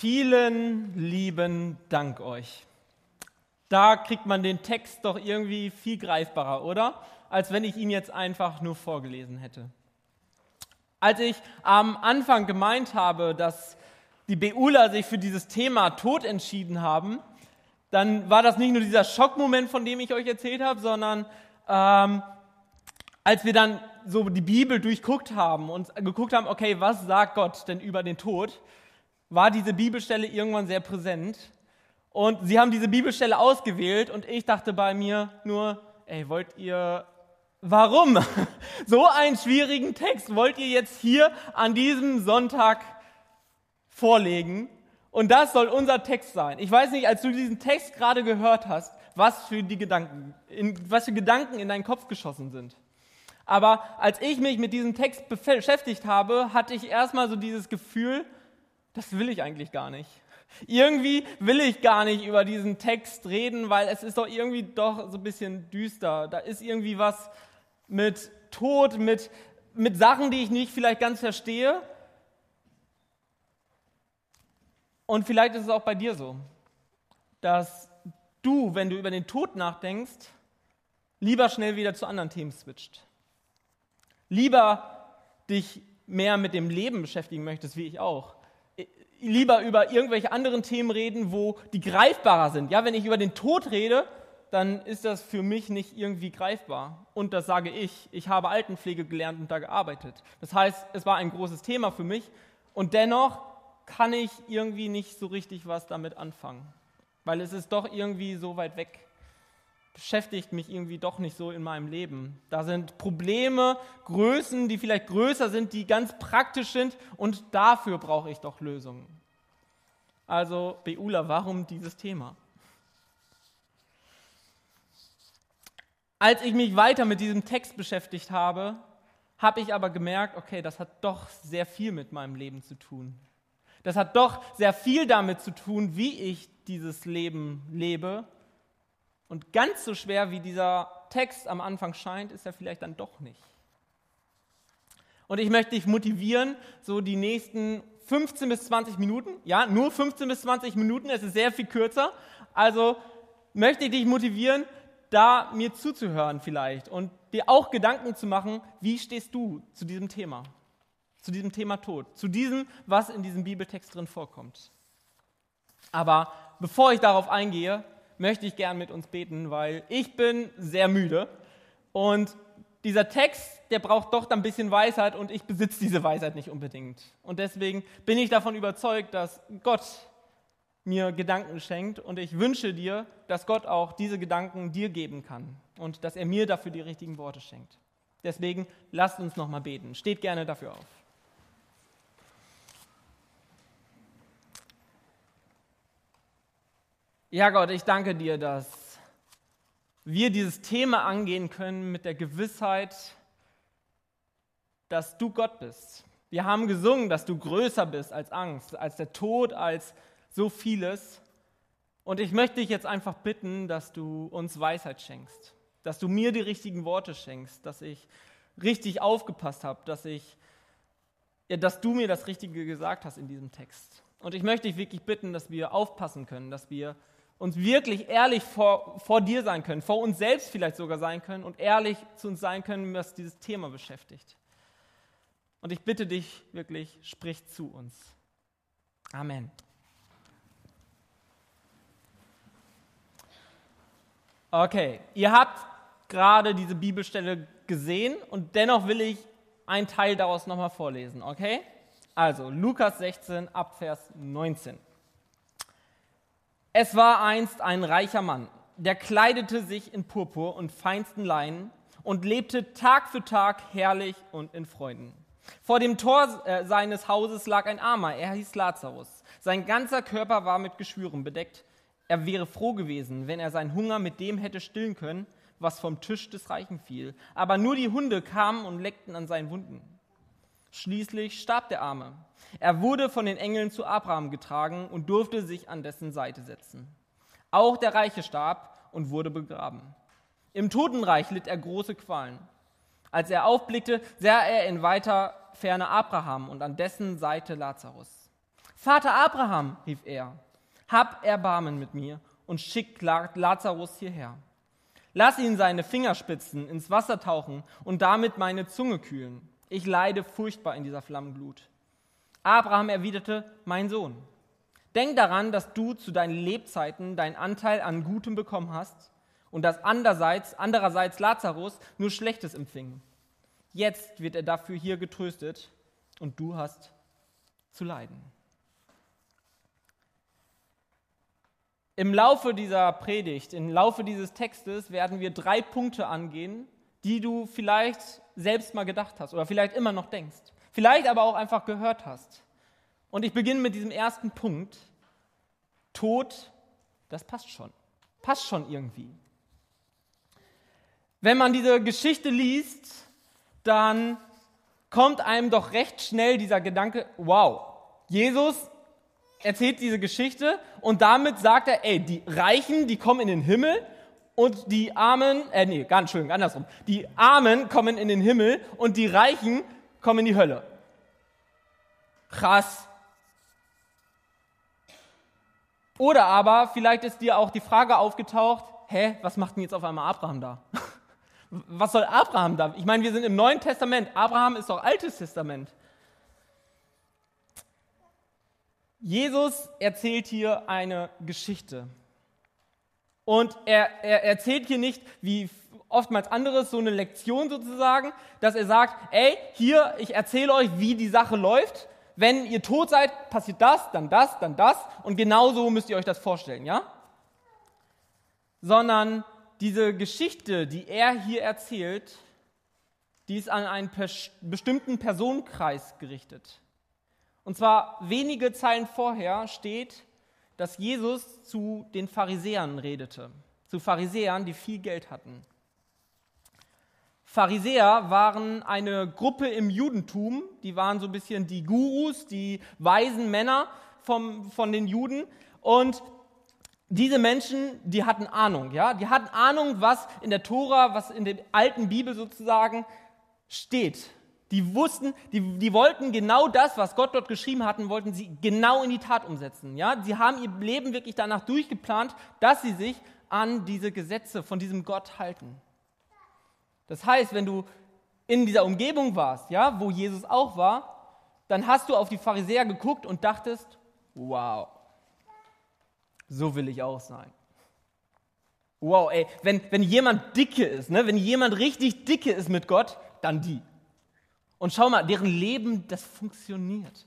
Vielen lieben Dank euch. Da kriegt man den Text doch irgendwie viel greifbarer, oder? Als wenn ich ihn jetzt einfach nur vorgelesen hätte. Als ich am Anfang gemeint habe, dass die Beula sich für dieses Thema Tod entschieden haben, dann war das nicht nur dieser Schockmoment, von dem ich euch erzählt habe, sondern ähm, als wir dann so die Bibel durchguckt haben und geguckt haben, okay, was sagt Gott denn über den Tod, war diese Bibelstelle irgendwann sehr präsent. Und sie haben diese Bibelstelle ausgewählt und ich dachte bei mir nur, ey, wollt ihr, warum? So einen schwierigen Text wollt ihr jetzt hier an diesem Sonntag vorlegen? Und das soll unser Text sein. Ich weiß nicht, als du diesen Text gerade gehört hast, was für die Gedanken, in, was für Gedanken in deinen Kopf geschossen sind. Aber als ich mich mit diesem Text beschäftigt habe, hatte ich erstmal so dieses Gefühl, das will ich eigentlich gar nicht. Irgendwie will ich gar nicht über diesen Text reden, weil es ist doch irgendwie doch so ein bisschen düster. Da ist irgendwie was mit Tod, mit, mit Sachen, die ich nicht vielleicht ganz verstehe. Und vielleicht ist es auch bei dir so, dass du, wenn du über den Tod nachdenkst, lieber schnell wieder zu anderen Themen switcht. Lieber dich mehr mit dem Leben beschäftigen möchtest, wie ich auch lieber über irgendwelche anderen Themen reden, wo die greifbarer sind. Ja, wenn ich über den Tod rede, dann ist das für mich nicht irgendwie greifbar. Und das sage ich. Ich habe Altenpflege gelernt und da gearbeitet. Das heißt, es war ein großes Thema für mich. Und dennoch kann ich irgendwie nicht so richtig was damit anfangen. Weil es ist doch irgendwie so weit weg beschäftigt mich irgendwie doch nicht so in meinem Leben. Da sind Probleme, Größen, die vielleicht größer sind, die ganz praktisch sind und dafür brauche ich doch Lösungen. Also, Beula, warum dieses Thema? Als ich mich weiter mit diesem Text beschäftigt habe, habe ich aber gemerkt, okay, das hat doch sehr viel mit meinem Leben zu tun. Das hat doch sehr viel damit zu tun, wie ich dieses Leben lebe und ganz so schwer wie dieser Text am Anfang scheint, ist er vielleicht dann doch nicht. Und ich möchte dich motivieren, so die nächsten 15 bis 20 Minuten, ja, nur 15 bis 20 Minuten, es ist sehr viel kürzer, also möchte ich dich motivieren, da mir zuzuhören vielleicht und dir auch Gedanken zu machen, wie stehst du zu diesem Thema, zu diesem Thema Tod, zu diesem, was in diesem Bibeltext drin vorkommt. Aber bevor ich darauf eingehe, möchte ich gern mit uns beten, weil ich bin sehr müde und dieser Text, der braucht doch ein bisschen Weisheit und ich besitze diese Weisheit nicht unbedingt. Und deswegen bin ich davon überzeugt, dass Gott mir Gedanken schenkt und ich wünsche dir, dass Gott auch diese Gedanken dir geben kann und dass er mir dafür die richtigen Worte schenkt. Deswegen lasst uns nochmal beten. Steht gerne dafür auf. Ja, Gott, ich danke dir, dass wir dieses Thema angehen können mit der Gewissheit, dass du Gott bist. Wir haben gesungen, dass du größer bist als Angst, als der Tod, als so vieles. Und ich möchte dich jetzt einfach bitten, dass du uns Weisheit schenkst, dass du mir die richtigen Worte schenkst, dass ich richtig aufgepasst habe, dass ja, dass du mir das Richtige gesagt hast in diesem Text. Und ich möchte dich wirklich bitten, dass wir aufpassen können, dass wir uns wirklich ehrlich vor, vor dir sein können, vor uns selbst vielleicht sogar sein können und ehrlich zu uns sein können, was dieses Thema beschäftigt. Und ich bitte dich wirklich, sprich zu uns. Amen. Okay, ihr habt gerade diese Bibelstelle gesehen und dennoch will ich einen Teil daraus nochmal vorlesen, okay? Also Lukas 16 Abvers 19. Es war einst ein reicher Mann, der kleidete sich in Purpur und feinsten Leinen und lebte Tag für Tag herrlich und in Freuden. Vor dem Tor äh, seines Hauses lag ein Armer, er hieß Lazarus. Sein ganzer Körper war mit Geschwüren bedeckt. Er wäre froh gewesen, wenn er seinen Hunger mit dem hätte stillen können, was vom Tisch des Reichen fiel. Aber nur die Hunde kamen und leckten an seinen Wunden. Schließlich starb der Arme. Er wurde von den Engeln zu Abraham getragen und durfte sich an dessen Seite setzen. Auch der Reiche starb und wurde begraben. Im Totenreich litt er große Qualen. Als er aufblickte, sah er in weiter Ferne Abraham und an dessen Seite Lazarus. Vater Abraham, rief er, hab Erbarmen mit mir und schick Lazarus hierher. Lass ihn seine Fingerspitzen ins Wasser tauchen und damit meine Zunge kühlen. Ich leide furchtbar in dieser Flammenglut. Abraham erwiderte, mein Sohn, denk daran, dass du zu deinen Lebzeiten deinen Anteil an Gutem bekommen hast und dass andererseits, andererseits Lazarus nur Schlechtes empfing. Jetzt wird er dafür hier getröstet und du hast zu leiden. Im Laufe dieser Predigt, im Laufe dieses Textes werden wir drei Punkte angehen, die du vielleicht selbst mal gedacht hast oder vielleicht immer noch denkst, vielleicht aber auch einfach gehört hast. Und ich beginne mit diesem ersten Punkt. Tod, das passt schon. Passt schon irgendwie. Wenn man diese Geschichte liest, dann kommt einem doch recht schnell dieser Gedanke, wow, Jesus erzählt diese Geschichte und damit sagt er, ey, die Reichen, die kommen in den Himmel und die Armen, äh, nee, ganz schön, andersrum. Die Armen kommen in den Himmel und die Reichen kommen in die Hölle. Krass. Oder aber vielleicht ist dir auch die Frage aufgetaucht, hä, was macht denn jetzt auf einmal Abraham da? Was soll Abraham da? Ich meine, wir sind im Neuen Testament. Abraham ist doch Altes Testament. Jesus erzählt hier eine Geschichte. Und er, er erzählt hier nicht, wie oftmals anderes, so eine Lektion sozusagen, dass er sagt, ey, hier, ich erzähle euch, wie die Sache läuft. Wenn ihr tot seid, passiert das, dann das, dann das. Und genauso müsst ihr euch das vorstellen, ja? Sondern diese Geschichte, die er hier erzählt, die ist an einen bestimmten Personenkreis gerichtet. Und zwar wenige Zeilen vorher steht, dass Jesus zu den Pharisäern redete, zu Pharisäern, die viel Geld hatten. Pharisäer waren eine Gruppe im Judentum, die waren so ein bisschen die Gurus, die weisen Männer vom, von den Juden. Und diese Menschen, die hatten Ahnung, ja, die hatten Ahnung, was in der Tora, was in der alten Bibel sozusagen steht. Die wussten, die, die wollten genau das, was Gott dort geschrieben hatten, wollten sie genau in die Tat umsetzen. Ja? Sie haben ihr Leben wirklich danach durchgeplant, dass sie sich an diese Gesetze von diesem Gott halten. Das heißt, wenn du in dieser Umgebung warst, ja, wo Jesus auch war, dann hast du auf die Pharisäer geguckt und dachtest, wow, so will ich auch sein. Wow, ey, wenn, wenn jemand dicke ist, ne, wenn jemand richtig dicke ist mit Gott, dann die. Und schau mal, deren Leben, das funktioniert.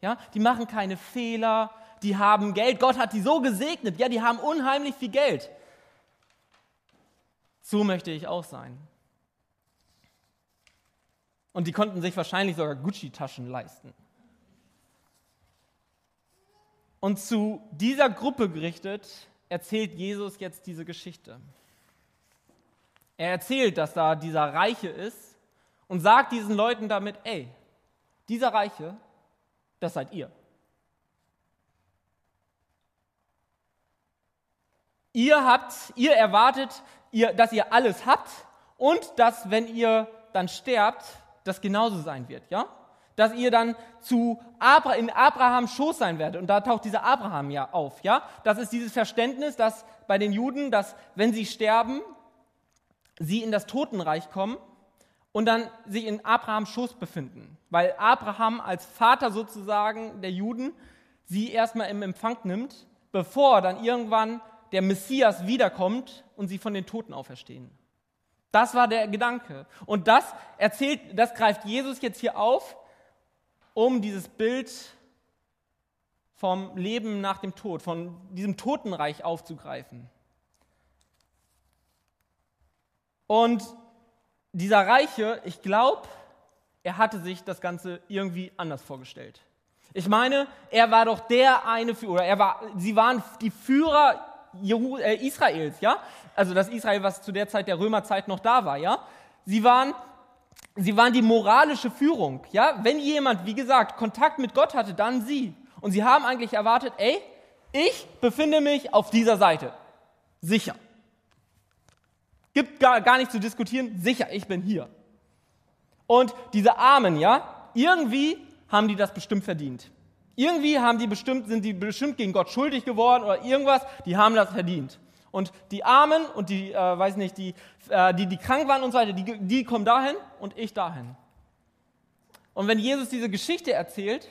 Ja, die machen keine Fehler, die haben Geld. Gott hat die so gesegnet. Ja, die haben unheimlich viel Geld. So möchte ich auch sein. Und die konnten sich wahrscheinlich sogar Gucci-Taschen leisten. Und zu dieser Gruppe gerichtet erzählt Jesus jetzt diese Geschichte. Er erzählt, dass da dieser Reiche ist, und sagt diesen Leuten damit, ey, dieser Reiche, das seid ihr. Ihr habt, ihr erwartet, ihr, dass ihr alles habt und dass, wenn ihr dann sterbt, das genauso sein wird, ja? Dass ihr dann zu Abra in Abrahams Schoß sein werdet. Und da taucht dieser Abraham ja auf, ja? Das ist dieses Verständnis, dass bei den Juden, dass wenn sie sterben, sie in das Totenreich kommen und dann sich in Abrahams Schoß befinden, weil Abraham als Vater sozusagen der Juden sie erstmal im Empfang nimmt, bevor dann irgendwann der Messias wiederkommt und sie von den Toten auferstehen. Das war der Gedanke. Und das erzählt, das greift Jesus jetzt hier auf, um dieses Bild vom Leben nach dem Tod, von diesem Totenreich aufzugreifen. Und dieser Reiche, ich glaube, er hatte sich das Ganze irgendwie anders vorgestellt. Ich meine, er war doch der eine Führer, oder er war, sie waren die Führer äh, Israels, ja? Also das Israel, was zu der Zeit der Römerzeit noch da war, ja? Sie waren, sie waren die moralische Führung, ja? Wenn jemand, wie gesagt, Kontakt mit Gott hatte, dann sie. Und sie haben eigentlich erwartet, ey, ich befinde mich auf dieser Seite. Sicher. Gibt gar, gar nicht zu diskutieren, sicher, ich bin hier. Und diese Armen, ja, irgendwie haben die das bestimmt verdient. Irgendwie haben die bestimmt, sind die bestimmt gegen Gott schuldig geworden oder irgendwas, die haben das verdient. Und die Armen und die, äh, weiß nicht, die, äh, die, die krank waren und so weiter, die, die kommen dahin und ich dahin. Und wenn Jesus diese Geschichte erzählt,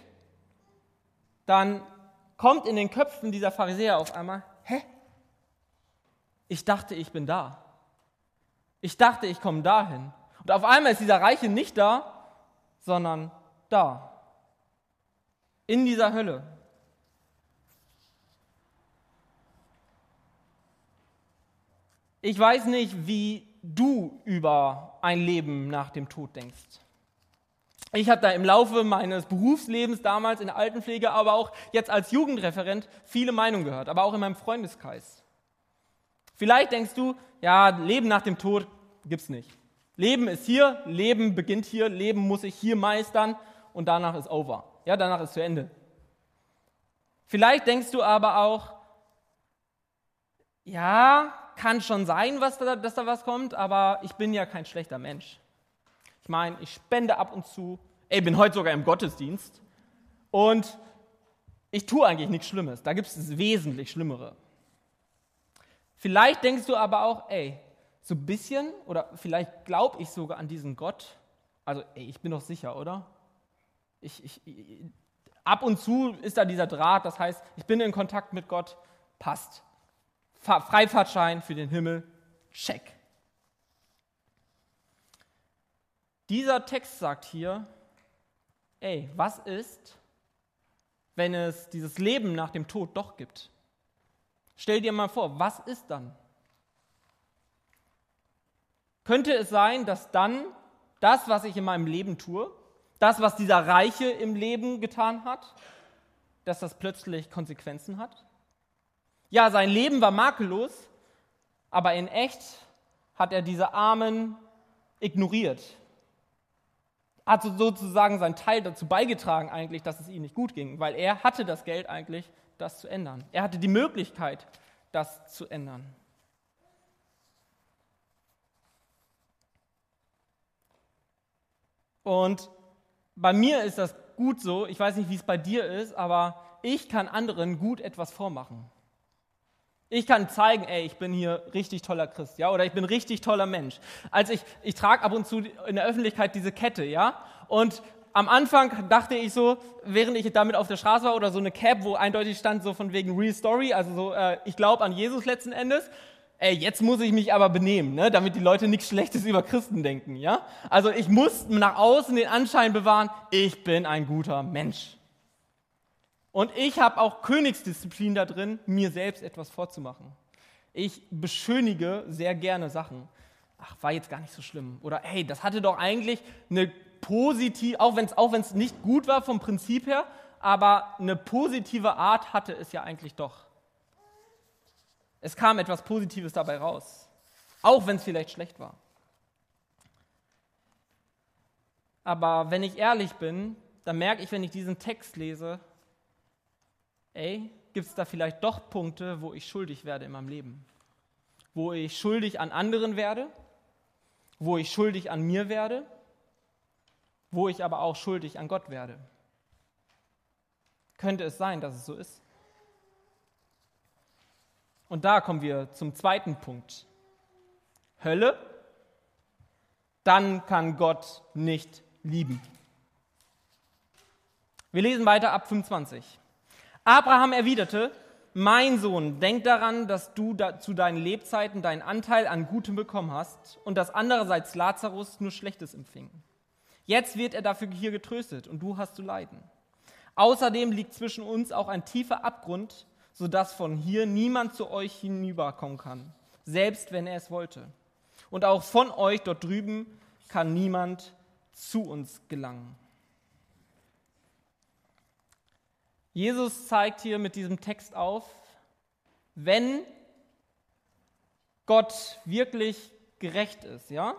dann kommt in den Köpfen dieser Pharisäer auf einmal, hä? Ich dachte, ich bin da. Ich dachte, ich komme dahin. Und auf einmal ist dieser Reiche nicht da, sondern da. In dieser Hölle. Ich weiß nicht, wie du über ein Leben nach dem Tod denkst. Ich habe da im Laufe meines Berufslebens damals in der Altenpflege, aber auch jetzt als Jugendreferent viele Meinungen gehört, aber auch in meinem Freundeskreis. Vielleicht denkst du, ja, Leben nach dem Tod gibt's nicht. Leben ist hier, Leben beginnt hier, Leben muss ich hier meistern und danach ist over. Ja, danach ist zu Ende. Vielleicht denkst du aber auch, ja, kann schon sein, was da, dass da was kommt, aber ich bin ja kein schlechter Mensch. Ich meine, ich spende ab und zu. Ey, bin heute sogar im Gottesdienst. Und ich tue eigentlich nichts Schlimmes. Da gibt es wesentlich Schlimmere. Vielleicht denkst du aber auch, ey, so ein bisschen, oder vielleicht glaube ich sogar an diesen Gott. Also, ey, ich bin doch sicher, oder? Ich, ich, ich, ab und zu ist da dieser Draht, das heißt, ich bin in Kontakt mit Gott, passt. Freifahrtschein für den Himmel, check. Dieser Text sagt hier, ey, was ist, wenn es dieses Leben nach dem Tod doch gibt? Stell dir mal vor, was ist dann? Könnte es sein, dass dann das, was ich in meinem Leben tue, das, was dieser Reiche im Leben getan hat, dass das plötzlich Konsequenzen hat? Ja, sein Leben war makellos, aber in echt hat er diese Armen ignoriert. Hat sozusagen seinen Teil dazu beigetragen eigentlich, dass es ihnen nicht gut ging, weil er hatte das Geld eigentlich, das zu ändern. Er hatte die Möglichkeit, das zu ändern. Und bei mir ist das gut so, ich weiß nicht, wie es bei dir ist, aber ich kann anderen gut etwas vormachen. Ich kann zeigen, ey, ich bin hier richtig toller Christ, ja, oder ich bin richtig toller Mensch. Als ich, ich trage ab und zu in der Öffentlichkeit diese Kette, ja, und am Anfang dachte ich so, während ich damit auf der Straße war oder so eine Cap, wo eindeutig stand so von wegen Real Story, also so, äh, ich glaube an Jesus letzten Endes. Ey, jetzt muss ich mich aber benehmen, ne, damit die Leute nichts Schlechtes über Christen denken, ja? Also ich muss nach außen den Anschein bewahren, ich bin ein guter Mensch. Und ich habe auch Königsdisziplin da drin, mir selbst etwas vorzumachen. Ich beschönige sehr gerne Sachen. Ach, war jetzt gar nicht so schlimm. Oder hey, das hatte doch eigentlich eine positive, auch wenn es auch nicht gut war vom Prinzip her, aber eine positive Art hatte es ja eigentlich doch. Es kam etwas Positives dabei raus, auch wenn es vielleicht schlecht war. Aber wenn ich ehrlich bin, dann merke ich, wenn ich diesen Text lese, ey, gibt es da vielleicht doch Punkte, wo ich schuldig werde in meinem Leben? Wo ich schuldig an anderen werde, wo ich schuldig an mir werde, wo ich aber auch schuldig an Gott werde. Könnte es sein, dass es so ist? Und da kommen wir zum zweiten Punkt. Hölle, dann kann Gott nicht lieben. Wir lesen weiter ab 25. Abraham erwiderte, mein Sohn, denk daran, dass du da zu deinen Lebzeiten deinen Anteil an Gutem bekommen hast und dass andererseits Lazarus nur Schlechtes empfing. Jetzt wird er dafür hier getröstet und du hast zu leiden. Außerdem liegt zwischen uns auch ein tiefer Abgrund, sodass von hier niemand zu euch hinüberkommen kann, selbst wenn er es wollte. Und auch von euch dort drüben kann niemand zu uns gelangen. Jesus zeigt hier mit diesem Text auf, wenn Gott wirklich gerecht ist, ja?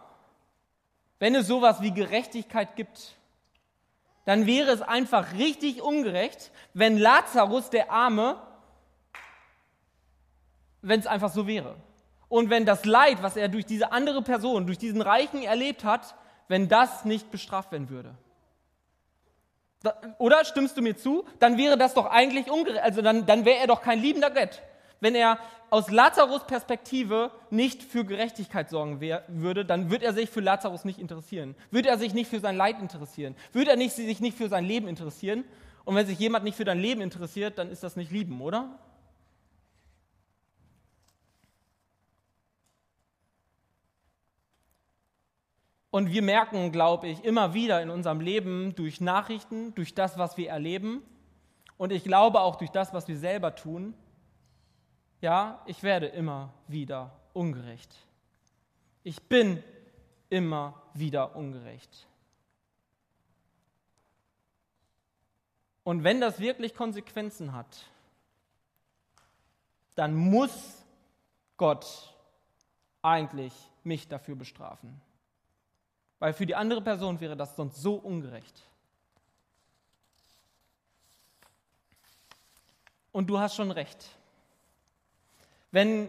Wenn es sowas wie Gerechtigkeit gibt, dann wäre es einfach richtig ungerecht, wenn Lazarus, der Arme, wenn es einfach so wäre. Und wenn das Leid, was er durch diese andere Person, durch diesen Reichen erlebt hat, wenn das nicht bestraft werden würde. Oder stimmst du mir zu? Dann wäre das doch eigentlich ungerecht. Also dann, dann wäre er doch kein liebender Gott. Wenn er aus Lazarus Perspektive nicht für Gerechtigkeit sorgen würde, dann würde er sich für Lazarus nicht interessieren. Würde er sich nicht für sein Leid interessieren. Würde er nicht, sich nicht für sein Leben interessieren. Und wenn sich jemand nicht für dein Leben interessiert, dann ist das nicht lieben, oder? Und wir merken, glaube ich, immer wieder in unserem Leben durch Nachrichten, durch das, was wir erleben und ich glaube auch durch das, was wir selber tun, ja, ich werde immer wieder ungerecht. Ich bin immer wieder ungerecht. Und wenn das wirklich Konsequenzen hat, dann muss Gott eigentlich mich dafür bestrafen weil für die andere Person wäre das sonst so ungerecht. Und du hast schon recht. Wenn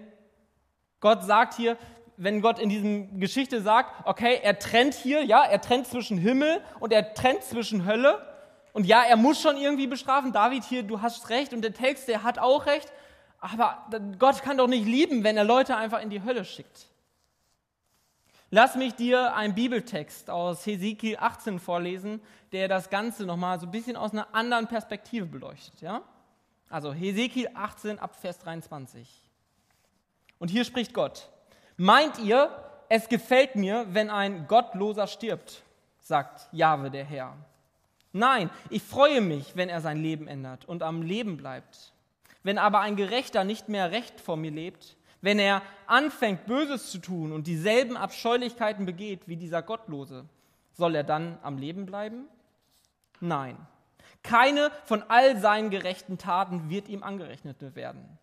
Gott sagt hier, wenn Gott in diesem Geschichte sagt, okay, er trennt hier, ja, er trennt zwischen Himmel und er trennt zwischen Hölle. Und ja, er muss schon irgendwie bestrafen. David hier, du hast recht. Und der Text, der hat auch recht. Aber Gott kann doch nicht lieben, wenn er Leute einfach in die Hölle schickt. Lass mich dir einen Bibeltext aus Hesekiel 18 vorlesen, der das Ganze nochmal so ein bisschen aus einer anderen Perspektive beleuchtet. Ja? Also Hesekiel 18 ab Vers 23. Und hier spricht Gott. Meint ihr, es gefällt mir, wenn ein Gottloser stirbt, sagt Jahwe der Herr. Nein, ich freue mich, wenn er sein Leben ändert und am Leben bleibt. Wenn aber ein Gerechter nicht mehr recht vor mir lebt, wenn er anfängt, Böses zu tun und dieselben Abscheulichkeiten begeht wie dieser Gottlose, soll er dann am Leben bleiben? Nein. Keine von all seinen gerechten Taten wird ihm angerechnet werden.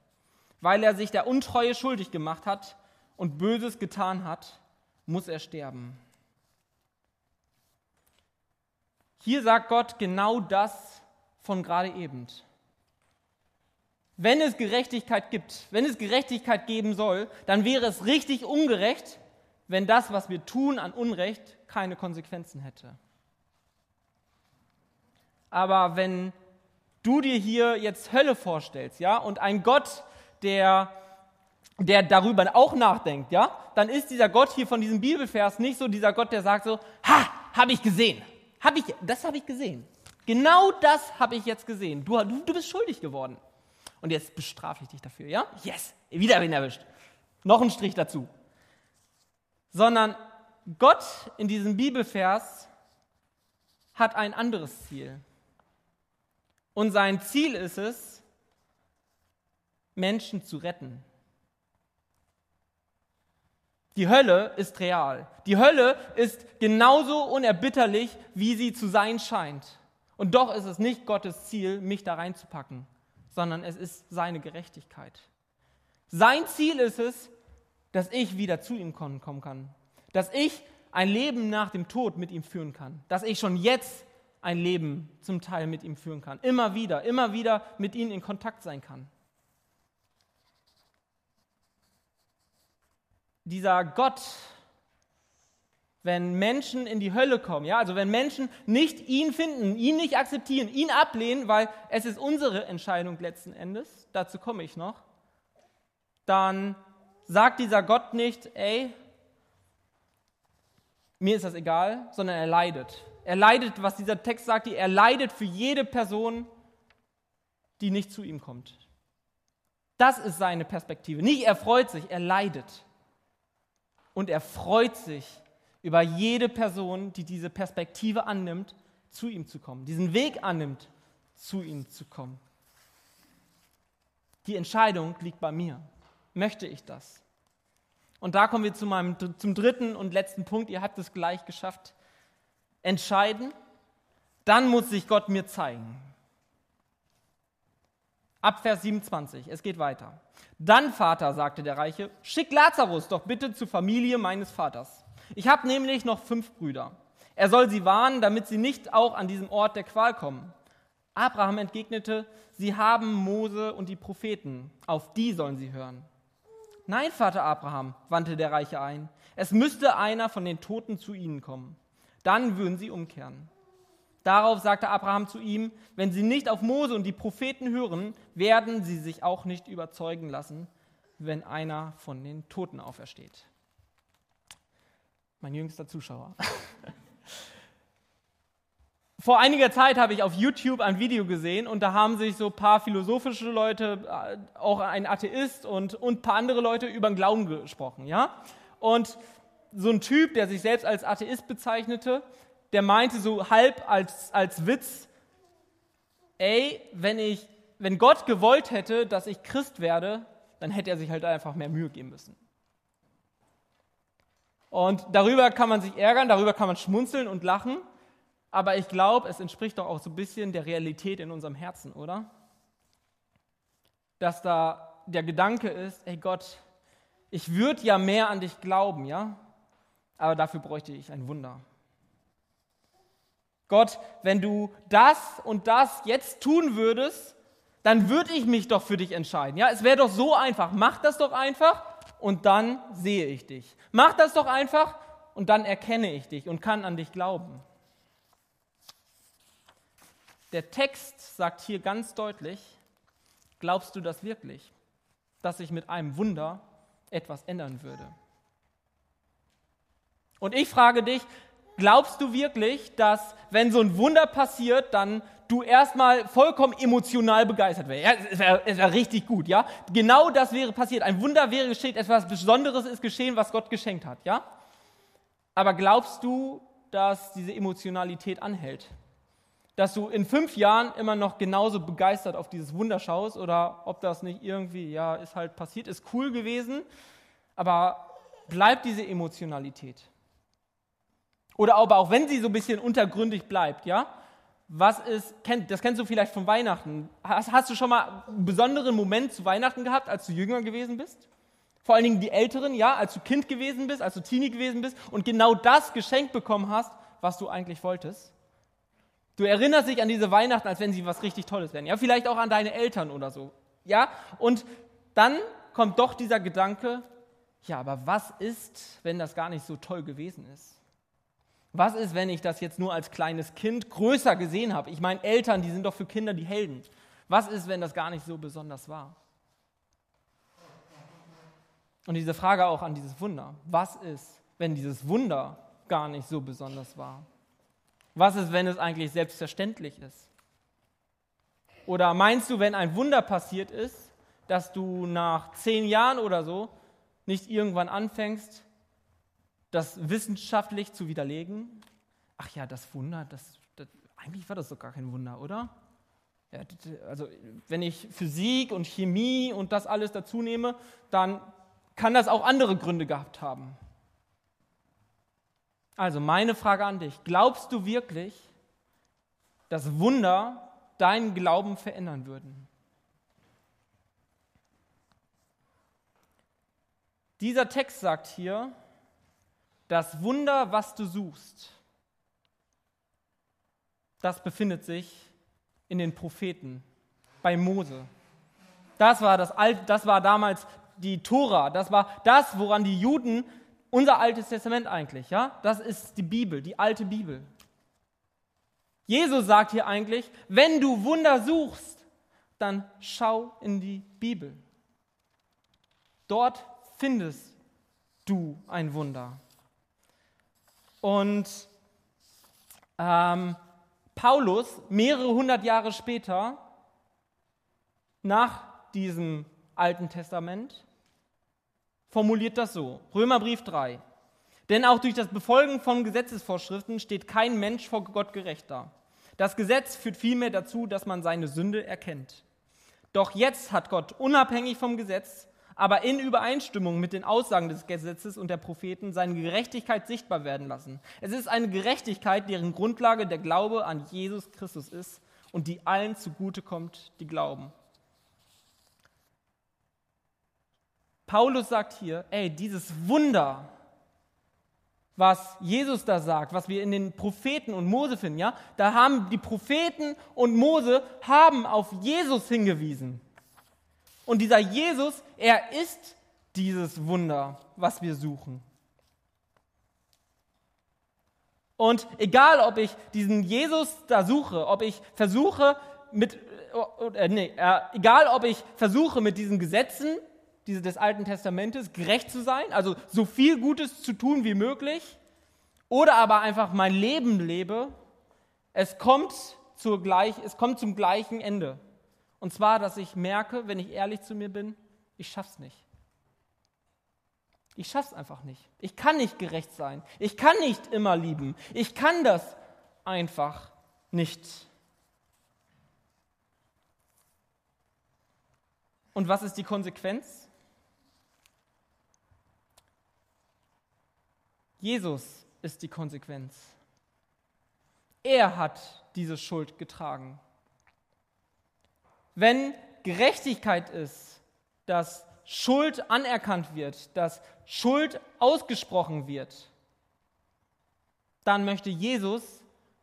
Weil er sich der Untreue schuldig gemacht hat und Böses getan hat, muss er sterben. Hier sagt Gott genau das von gerade eben wenn es Gerechtigkeit gibt, wenn es Gerechtigkeit geben soll, dann wäre es richtig ungerecht, wenn das, was wir tun an Unrecht, keine Konsequenzen hätte. Aber wenn du dir hier jetzt Hölle vorstellst, ja, und ein Gott, der, der darüber auch nachdenkt, ja, dann ist dieser Gott hier von diesem Bibelvers nicht so dieser Gott, der sagt so, ha, habe ich gesehen, hab ich, das habe ich gesehen. Genau das habe ich jetzt gesehen. Du, du, du bist schuldig geworden und jetzt bestrafe ich dich dafür, ja? Yes, wieder bin erwischt. Noch ein Strich dazu. Sondern Gott in diesem Bibelvers hat ein anderes Ziel. Und sein Ziel ist es, Menschen zu retten. Die Hölle ist real. Die Hölle ist genauso unerbitterlich, wie sie zu sein scheint. Und doch ist es nicht Gottes Ziel, mich da reinzupacken sondern es ist seine Gerechtigkeit. Sein Ziel ist es, dass ich wieder zu ihm kommen kann, dass ich ein Leben nach dem Tod mit ihm führen kann, dass ich schon jetzt ein Leben zum Teil mit ihm führen kann, immer wieder, immer wieder mit ihm in Kontakt sein kann. Dieser Gott, wenn Menschen in die Hölle kommen, ja, also wenn Menschen nicht ihn finden, ihn nicht akzeptieren, ihn ablehnen, weil es ist unsere Entscheidung letzten Endes, dazu komme ich noch, dann sagt dieser Gott nicht, ey, mir ist das egal, sondern er leidet. Er leidet, was dieser Text sagt, er leidet für jede Person, die nicht zu ihm kommt. Das ist seine Perspektive. Nicht er freut sich, er leidet. Und er freut sich über jede Person, die diese Perspektive annimmt, zu ihm zu kommen, diesen Weg annimmt, zu ihm zu kommen. Die Entscheidung liegt bei mir. Möchte ich das? Und da kommen wir zu meinem, zum dritten und letzten Punkt. Ihr habt es gleich geschafft. Entscheiden, dann muss sich Gott mir zeigen. Ab Vers 27, es geht weiter. Dann, Vater, sagte der Reiche, schick Lazarus doch bitte zur Familie meines Vaters. Ich habe nämlich noch fünf Brüder. Er soll sie warnen, damit sie nicht auch an diesem Ort der Qual kommen. Abraham entgegnete, sie haben Mose und die Propheten, auf die sollen sie hören. Nein, Vater Abraham, wandte der Reiche ein, es müsste einer von den Toten zu ihnen kommen. Dann würden sie umkehren. Darauf sagte Abraham zu ihm, wenn sie nicht auf Mose und die Propheten hören, werden sie sich auch nicht überzeugen lassen, wenn einer von den Toten aufersteht. Mein jüngster Zuschauer. Vor einiger Zeit habe ich auf YouTube ein Video gesehen und da haben sich so ein paar philosophische Leute, äh, auch ein Atheist und, und ein paar andere Leute über den Glauben gesprochen. Ja? Und so ein Typ, der sich selbst als Atheist bezeichnete, der meinte so halb als, als Witz, ey, wenn, ich, wenn Gott gewollt hätte, dass ich Christ werde, dann hätte er sich halt einfach mehr Mühe geben müssen. Und darüber kann man sich ärgern, darüber kann man schmunzeln und lachen, aber ich glaube, es entspricht doch auch so ein bisschen der Realität in unserem Herzen, oder? Dass da der Gedanke ist, ey Gott, ich würde ja mehr an dich glauben, ja? Aber dafür bräuchte ich ein Wunder. Gott, wenn du das und das jetzt tun würdest, dann würde ich mich doch für dich entscheiden. Ja, es wäre doch so einfach. Mach das doch einfach und dann sehe ich dich. Mach das doch einfach und dann erkenne ich dich und kann an dich glauben. Der Text sagt hier ganz deutlich, glaubst du das wirklich, dass sich mit einem Wunder etwas ändern würde? Und ich frage dich, glaubst du wirklich, dass wenn so ein Wunder passiert, dann du erstmal vollkommen emotional begeistert wärst? Ja, es wäre wär richtig gut, ja? Genau das wäre passiert. Ein Wunder wäre geschehen, etwas Besonderes ist geschehen, was Gott geschenkt hat, ja? Aber glaubst du, dass diese Emotionalität anhält? Dass du in fünf Jahren immer noch genauso begeistert auf dieses Wunder schaust oder ob das nicht irgendwie, ja, ist halt passiert, ist cool gewesen, aber bleibt diese Emotionalität? Oder aber auch wenn sie so ein bisschen untergründig bleibt, ja? Was ist, das kennst du vielleicht von Weihnachten. Hast, hast du schon mal einen besonderen Moment zu Weihnachten gehabt, als du jünger gewesen bist? Vor allen Dingen die Älteren, ja, als du Kind gewesen bist, als du Teenie gewesen bist und genau das geschenkt bekommen hast, was du eigentlich wolltest. Du erinnerst dich an diese Weihnachten, als wenn sie was richtig Tolles wären. Ja, vielleicht auch an deine Eltern oder so. Ja, und dann kommt doch dieser Gedanke, ja, aber was ist, wenn das gar nicht so toll gewesen ist? Was ist, wenn ich das jetzt nur als kleines Kind größer gesehen habe? Ich meine, Eltern, die sind doch für Kinder die Helden. Was ist, wenn das gar nicht so besonders war? Und diese Frage auch an dieses Wunder. Was ist, wenn dieses Wunder gar nicht so besonders war? Was ist, wenn es eigentlich selbstverständlich ist? Oder meinst du, wenn ein Wunder passiert ist, dass du nach zehn Jahren oder so nicht irgendwann anfängst, das wissenschaftlich zu widerlegen. Ach ja, das Wunder, das, das, eigentlich war das doch gar kein Wunder, oder? Ja, also wenn ich Physik und Chemie und das alles dazu nehme, dann kann das auch andere Gründe gehabt haben. Also meine Frage an dich, glaubst du wirklich, dass Wunder deinen Glauben verändern würden? Dieser Text sagt hier, das Wunder, was du suchst, das befindet sich in den Propheten, bei Mose. Das war, das, Alt, das war damals die Tora, das war das, woran die Juden, unser Altes Testament eigentlich, ja, das ist die Bibel, die alte Bibel. Jesus sagt hier eigentlich, wenn du Wunder suchst, dann schau in die Bibel. Dort findest du ein Wunder. Und ähm, Paulus, mehrere hundert Jahre später, nach diesem Alten Testament, formuliert das so. Römerbrief 3. Denn auch durch das Befolgen von Gesetzesvorschriften steht kein Mensch vor Gott gerecht da. Das Gesetz führt vielmehr dazu, dass man seine Sünde erkennt. Doch jetzt hat Gott unabhängig vom Gesetz aber in Übereinstimmung mit den Aussagen des Gesetzes und der Propheten seine Gerechtigkeit sichtbar werden lassen. Es ist eine Gerechtigkeit, deren Grundlage der Glaube an Jesus Christus ist und die allen zugute kommt, die glauben. Paulus sagt hier, ey, dieses Wunder, was Jesus da sagt, was wir in den Propheten und Mose finden, ja, da haben die Propheten und Mose haben auf Jesus hingewiesen. Und dieser Jesus, er ist dieses Wunder, was wir suchen. Und egal, ob ich diesen Jesus da suche, ob ich versuche mit, äh, nee, äh, egal, ob ich versuche mit diesen Gesetzen diese des Alten Testamentes gerecht zu sein, also so viel Gutes zu tun wie möglich, oder aber einfach mein Leben lebe, es kommt, zur gleich, es kommt zum gleichen Ende. Und zwar, dass ich merke, wenn ich ehrlich zu mir bin, ich schaff's nicht. Ich schaff's einfach nicht. Ich kann nicht gerecht sein. Ich kann nicht immer lieben. Ich kann das einfach nicht. Und was ist die Konsequenz? Jesus ist die Konsequenz. Er hat diese Schuld getragen. Wenn Gerechtigkeit ist, dass Schuld anerkannt wird, dass Schuld ausgesprochen wird, dann möchte Jesus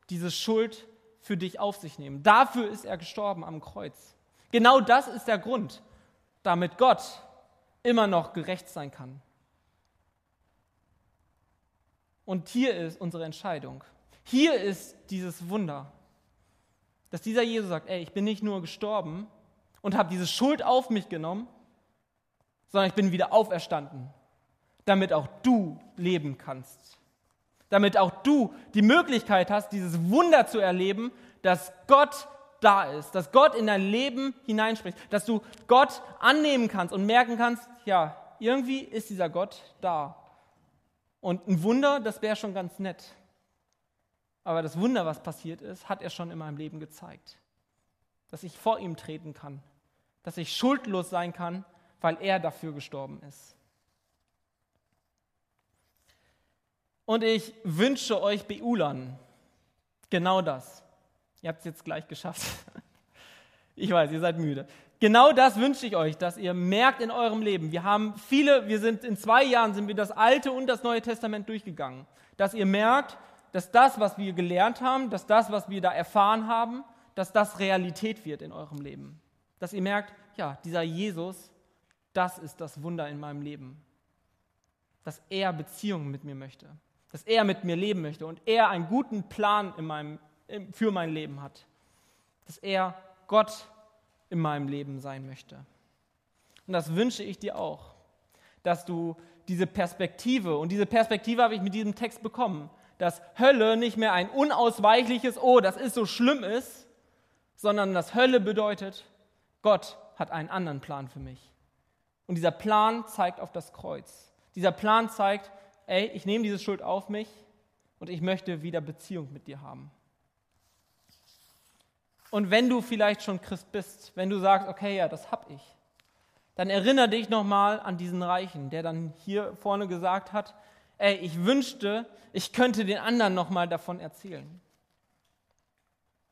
diese Schuld für dich auf sich nehmen. Dafür ist er gestorben am Kreuz. Genau das ist der Grund, damit Gott immer noch gerecht sein kann. Und hier ist unsere Entscheidung. Hier ist dieses Wunder, dass dieser Jesus sagt, ey, ich bin nicht nur gestorben und habe diese Schuld auf mich genommen, sondern ich bin wieder auferstanden, damit auch du leben kannst. Damit auch du die Möglichkeit hast, dieses Wunder zu erleben, dass Gott da ist, dass Gott in dein Leben hineinspricht, dass du Gott annehmen kannst und merken kannst, ja, irgendwie ist dieser Gott da. Und ein Wunder, das wäre schon ganz nett. Aber das Wunder, was passiert ist, hat er schon in meinem Leben gezeigt. Dass ich vor ihm treten kann. Dass ich schuldlos sein kann, weil er dafür gestorben ist. Und ich wünsche euch Beulern genau das. Ihr habt es jetzt gleich geschafft. Ich weiß, ihr seid müde. Genau das wünsche ich euch, dass ihr merkt in eurem Leben. Wir haben viele, wir sind in zwei Jahren sind wir das Alte und das Neue Testament durchgegangen. Dass ihr merkt, dass das, was wir gelernt haben, dass das, was wir da erfahren haben, dass das Realität wird in eurem Leben. Dass ihr merkt, ja, dieser Jesus, das ist das Wunder in meinem Leben. Dass er Beziehungen mit mir möchte. Dass er mit mir leben möchte und er einen guten Plan in meinem, für mein Leben hat. Dass er Gott in meinem Leben sein möchte. Und das wünsche ich dir auch, dass du diese Perspektive, und diese Perspektive habe ich mit diesem Text bekommen, dass Hölle nicht mehr ein unausweichliches, oh, das ist so schlimm ist, sondern dass Hölle bedeutet, Gott hat einen anderen Plan für mich. Und dieser Plan zeigt auf das Kreuz. Dieser Plan zeigt, ey, ich nehme diese Schuld auf mich und ich möchte wieder Beziehung mit dir haben. Und wenn du vielleicht schon Christ bist, wenn du sagst, okay, ja, das hab ich, dann erinnere dich nochmal an diesen Reichen, der dann hier vorne gesagt hat, ey, ich wünschte, ich könnte den anderen nochmal davon erzählen.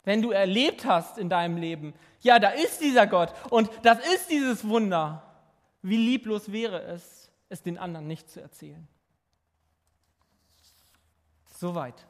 Wenn du erlebt hast in deinem Leben, ja, da ist dieser Gott und das ist dieses Wunder, wie lieblos wäre es, es den anderen nicht zu erzählen. Soweit.